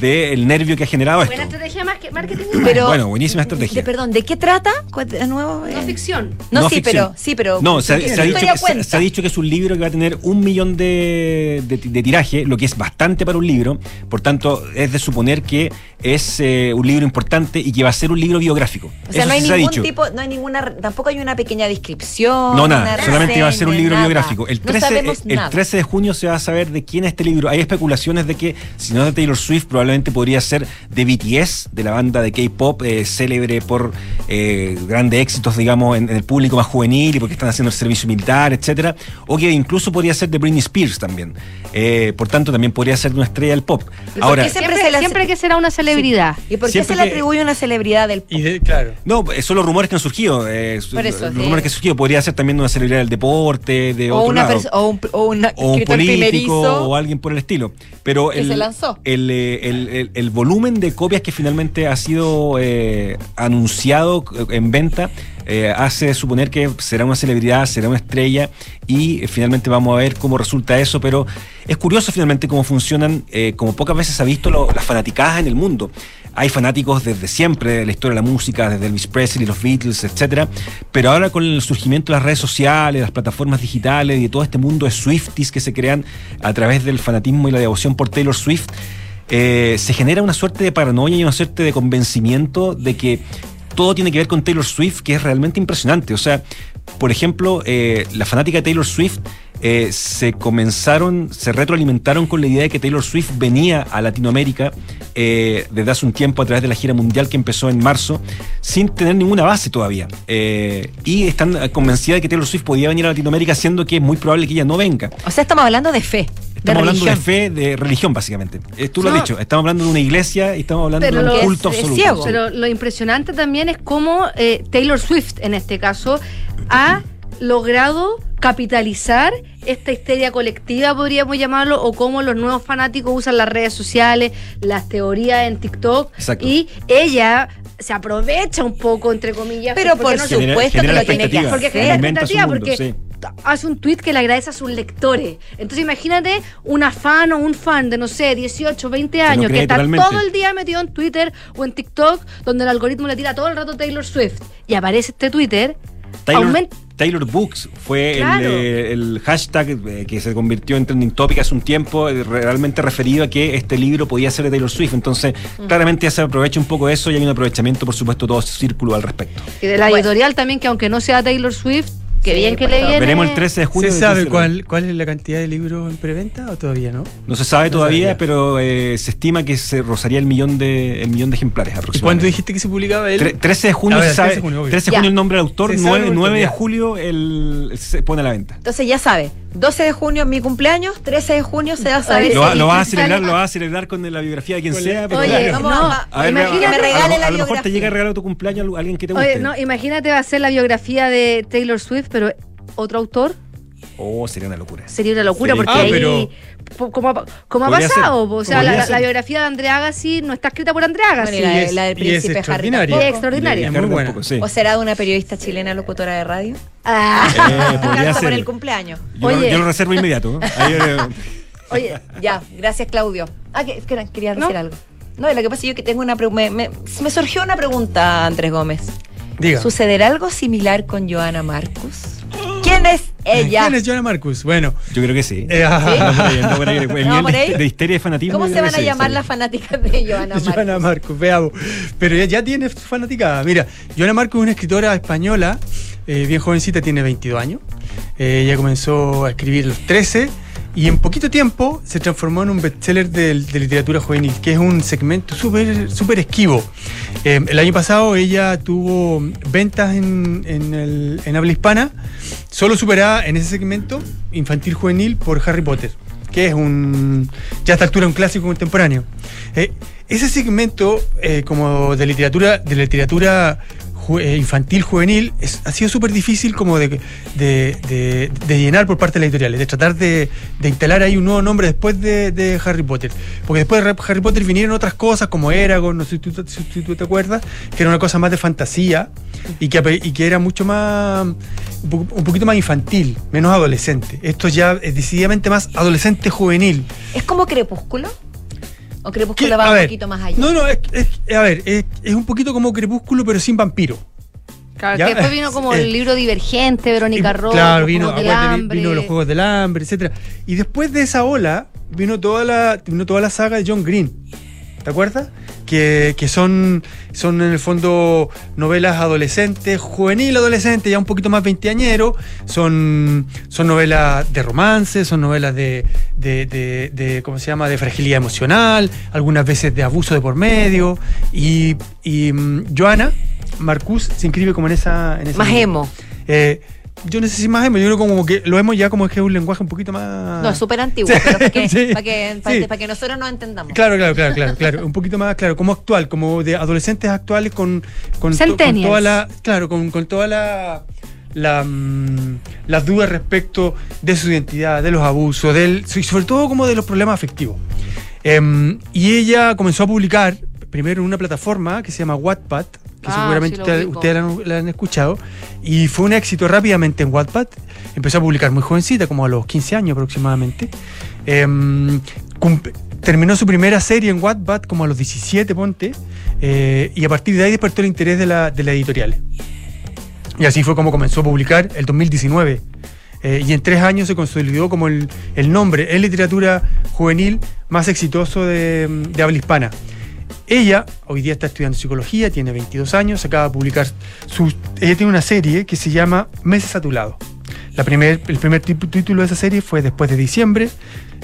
Del nervio que ha generado esto. Buena estrategia marketing. Pero- bueno, buenísima estrategia. De, perdón, ¿de qué trata? ¿Cuál- De nuevo. no eh? ficción. No, No sí, ficción. pero sí, pero No, se, ha- ¿qué se ha dicho que, se, cuenta? se ha dicho que es un libro que va a tener un millón de, de- de tiraje, lo que es bastante para un libro. Por tanto, es de suponer que es eh, un libro importante y que va a ser un libro biográfico. O sea, Eso no hay ha ningún dicho. tipo, no hay ninguna, tampoco hay una pequeña descripción. No, nada, solamente va a ser un libro nada. biográfico. El no 13, sabemos el nada. 13 de junio se va a saber de quién es este libro. Hay especulaciones de que, si no es de Taylor Swift, probablemente podría ser de BTS, de la banda de K-pop, eh, célebre por eh, grandes éxitos, digamos, en, en el público más juvenil y porque están haciendo el servicio militar, etcétera. O que incluso podría ser de Britney Spears también. Eh, por tanto, también podría ser de una estrella del pop. ¿Y por Ahora, qué siempre, Siempre, se le siempre que será una celebridad. ¿Y por qué Siempre se le que- atribuye una celebridad del Y de, claro. no, son los rumores que han surgido. eh, Por eso, los sí. rumores que han surgido. Podría ser también de una celebridad del deporte, de o, otro una lado. o un, o un o un escritor político primerizo. o alguien por el estilo. Pero que el, se lanzó. El, el- el- el volumen de copias que finalmente ha sido eh, anunciado en venta eh, hace suponer que será una celebridad, será una estrella y eh, finalmente vamos a ver cómo resulta eso. Pero es curioso finalmente cómo funcionan, como pocas veces se ha visto, las fanaticadas en el mundo. Hay fanáticos desde siempre de la historia de la música, desde Elvis Presley, los Beatles, etcétera. Pero ahora con el surgimiento de las redes sociales, las plataformas digitales y de todo este mundo de Swifties que se crean a través del fanatismo y la devoción por Taylor Swift, eh, se genera una suerte de paranoia y una suerte de convencimiento de que todo tiene que ver con Taylor Swift, que es realmente impresionante. O sea, por ejemplo, eh, la fanática de Taylor Swift eh, se comenzaron, se retroalimentaron con la idea de que Taylor Swift venía a Latinoamérica desde hace un tiempo a través de la gira mundial que empezó en marzo, sin tener ninguna base todavía. Y están convencidas de que Taylor Swift podía venir a Latinoamérica, siendo que es muy probable que ella no venga. O sea, estamos hablando de fe. Estamos de hablando de fe, de religión, básicamente. Eh, tú lo No. has dicho, estamos hablando de una iglesia y estamos hablando Pero de un lo- culto es- es absoluto. ciego. Pero lo impresionante también es cómo eh, Taylor Swift, en este caso, ha logrado capitalizar esta histeria colectiva, podríamos llamarlo, o cómo los nuevos fanáticos usan las redes sociales, las teorías en TikTok, Exacto. y ella se aprovecha un poco, entre comillas. Pero porque por no se- Genera- supuesto que genera lo tiene que hacer. porque genera expectativa, mundo, porque sí. Hace un tweet que le agradece a sus lectores. Entonces imagínate una fan o un fan de, no sé, 18, 20 lo años, que cree está todo el día metido en Twitter o en TikTok, donde el algoritmo le tira todo el rato Taylor Swift. Y aparece este Twitter, Taylor, aumenta- Taylor Books fue el, Claro. eh, el hashtag eh, que se convirtió en trending topic hace un tiempo, eh, realmente referido a que este libro podía ser de Taylor Swift. Entonces, Mm. claramente ya se aprovecha un poco de eso y hay un aprovechamiento, por supuesto, todo ese círculo al respecto. y de la Bueno. editorial también, que aunque no sea Taylor Swift, Sí, bien que por le viene. Veremos el 13 de junio. ¿Se sabe qué cuál, cuál es la cantidad de libros en preventa o todavía no? No se sabe No todavía, sabía. pero eh, se estima que se rozaría el millón de, el millón de ejemplares ¿Y cuándo aproximadamente. dijiste que se publicaba él? Tre- 13 de junio Ah, se sabe. 13 de junio, obvio. 13 de Ya. junio el nombre del autor, Se sabe 9, el 9 de julio el, se pone a la venta. Entonces ya sabe, 12 de junio mi cumpleaños, 13 de junio se va a saber. Oye, Lo, vas a celebrar, lo vas a celebrar con la biografía de quien sea. pero Oye, claro. vamos no, a- A ver, imagínate- a- a- que me regale a, la a lo mejor te llega el regalo de tu cumpleaños a alguien que te guste. Oye, no, imagínate va a ser la biografía de Taylor Swift, pero otro autor Oh, sería una locura. sería una locura Sería porque Ah, ahí pero- po- como, ha- como ha pasado, ser, o sea, la, biografía de Andrea Agassi no está escrita por Andrea Agassi. Bueno, y la, Y es- la del y es príncipe Harry extraordinaria. tampoco. Es extraordinaria. Es Ricardo muy buena. tampoco, sí. ¿O será de una periodista chilena locutora de radio? Ah, Eh, podría Alcanza ser. por el cumpleaños. Yo, lo- Oye. yo lo reservo inmediato. ¿eh? Ahí, oye, Ya, gracias Claudio. Ah, que, que quería decir ¿No? algo. No, y lo que pasa es yo que tengo una pregunta. Me, me- me surgió una pregunta, Andrés Gómez. Diga. ¿Sucederá algo similar con Joana Marcus? ¿Quién es ella? ¿Quién es Joana Marcus? Bueno. Yo creo que sí. Eh, ajá. No, por ahí, no, por ahí. El ¿No, nivel por de- ahí? de histeria y fanatismo. ¿Cómo se van a llamar las fanáticas de Joana (laughs) Marcus? Joana Marcos, veamos. Pero ella ya tiene fanaticada. Mira, Joana Marcos es una escritora española, eh, bien jovencita, tiene 22 años. Eh, ella comenzó a escribir a los 13 y en poquito tiempo se transformó en un bestseller de, de literatura juvenil, que es un segmento súper súper esquivo. Eh, el año pasado ella tuvo ventas en, en, habla hispana, solo superada en ese segmento infantil juvenil por Harry Potter que es un ya a esta altura un clásico contemporáneo. Eh, ese segmento eh, como de literatura de literatura infantil juvenil es- ha sido súper difícil como de, de- de- llenar por parte de las editoriales, de tratar de, instalar ahí un nuevo nombre después de, Harry Potter. Porque después de Harry Potter vinieron otras cosas como Eragon, no sé si tú, si tú te acuerdas, que era una cosa más de fantasía y que, y que era mucho más, un poquito más infantil, menos adolescente. Esto ya es decididamente más adolescente juvenil. ¿Es como Crepúsculo? ¿O Crepúsculo Que, va un ver, poquito más allá? No, no, es, es- a ver, es, es un poquito como Crepúsculo, pero sin vampiro. Claro, Ya, que después vino como (laughs) eh, el libro Divergente, Verónica Rojo, claro, los vino, Juegos vi- Hambre. vino los Juegos del Hambre, etcétera. Y después de esa ola vino toda la, vino toda la saga de John Green. ¿Te acuerdas? Que, que son, son en el fondo novelas adolescentes, juvenil adolescente, ya un poquito más veinteañero. Son, son novelas de romance, son novelas de, de, de- de, ¿cómo se llama?, de fragilidad emocional, algunas veces de abuso de por medio. Y, y mm, Joana Marcus se inscribe como en esa... En ese Más emo. Eh, yo no sé si más emo, yo creo como que lo hemos ya como que es un lenguaje un poquito más. No, es súper antiguo, Sí, pero para que, (laughs) sí, para que, para sí. que- para que nosotros nos entendamos. Claro, claro, claro, claro, claro. Un poquito más, claro, como actual, como de adolescentes actuales con, con, to- con Centennials. toda la. Claro, con, con toda la. la, mm, las dudas respecto de su identidad, de los abusos, del, y sobre todo como de los problemas afectivos. Em, y ella comenzó a publicar primero en una plataforma que se llama Wattpad, que Ah, seguramente sí, ustedes, la, han, la han escuchado, y fue un éxito rápidamente en Wattpad. Empezó a publicar muy jovencita, como a los 15 años aproximadamente. Cum- terminó su primera serie en Wattpad como a los 17, ponte, eh, y a partir de ahí despertó el interés de, la, de las editoriales. Y así fue como comenzó a publicar el 2019. Eh, y en tres años se consolidó como el, el nombre en literatura juvenil más exitoso de, de habla hispana. Ella hoy día está estudiando psicología, tiene 22 años, acaba de publicar su... Ella tiene una serie que se llama Meses a tu lado. La primer, el primer título de esa serie fue después de diciembre,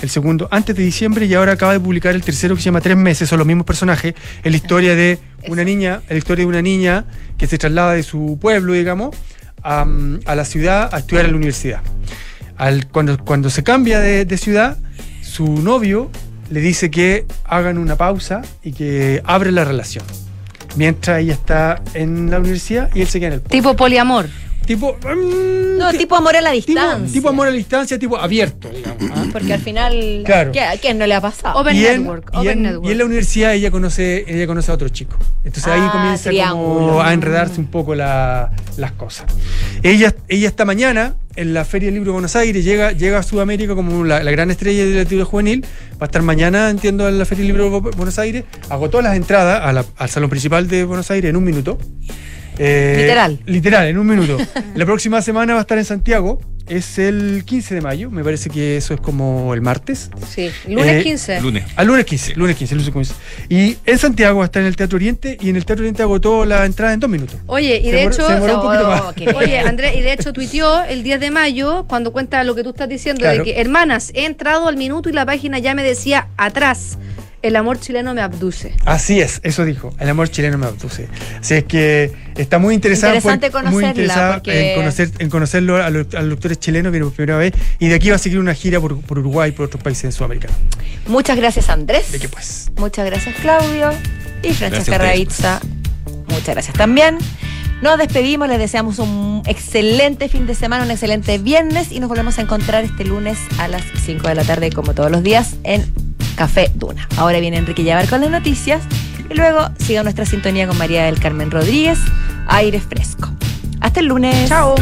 el segundo antes de diciembre y ahora acaba de publicar el tercero que se llama Tres meses, son los mismos personajes, es la historia de una niña, la historia de una niña que se traslada de su pueblo, digamos, a, a la ciudad a estudiar en la universidad. Al- cuando, cuando se cambia de, de ciudad, su novio le dice que hagan una pausa y que abre la relación. Mientras ella está en la universidad y él se queda en el pueblo. Tipo poliamor. Tipo, mm, No, tipo amor a la distancia. tipo amor a la distancia, tipo abierto, digamos. ¿ah? Porque al final, Claro. ¿qué- ¿a quién no le ha pasado? Open y, en, Network. y Open en- Network. y en la universidad ella conoce, ella conoce a otro chico. Entonces ahí Ah, comienza como a enredarse un poco la- las cosas. Ella, ella esta mañana en la Feria Libro de Buenos Aires, llega, llega a Sudamérica como la, gran estrella de la literatura juvenil. Va a estar mañana, entiendo, en la Feria Libro de Bu- Buenos Aires. Agotó las entradas al salón principal de Buenos Aires en un minuto. Eh, Literal. Literal, en un minuto. (laughs) la próxima semana va a estar en Santiago. Es el 15 de mayo, me parece que eso es como el martes. Sí, lunes Eh, 15. Lunes. Al lunes 15, lunes 15, lunes 15. Y en Santiago va a estar en el Teatro Oriente y en el Teatro Oriente agotó la entrada en dos minutos. Oye, y Se de hecho, se demoró un poquito Oh. Oye, Andrés, y de hecho tuiteó el 10 de mayo cuando cuenta lo que tú estás diciendo, Claro. de que, hermanas, he entrado al minuto y la página ya me decía atrás, el amor chileno me abduce. Así es, eso dijo. El amor chileno me abduce. Así es que está muy interesada, Interesante por- muy interesada porque- en, conocer, en conocerlo a los, a los doctores chilenos, viene por primera vez. Y de aquí va a seguir una gira por, por Uruguay y por otros países sudamericanos. Muchas gracias, Andrés. ¿De qué pues? Muchas gracias, Claudio. Y Francesca a ustedes, Raitza. Muchas gracias también. Nos despedimos, les deseamos un excelente fin de semana, un excelente viernes y nos volvemos a encontrar este lunes a las 5 de la tarde, como todos los días, en Café Duna. Ahora viene Enrique Llevar con las noticias y luego siga nuestra sintonía con María del Carmen Rodríguez, Aire Fresco. Hasta el lunes. Chao.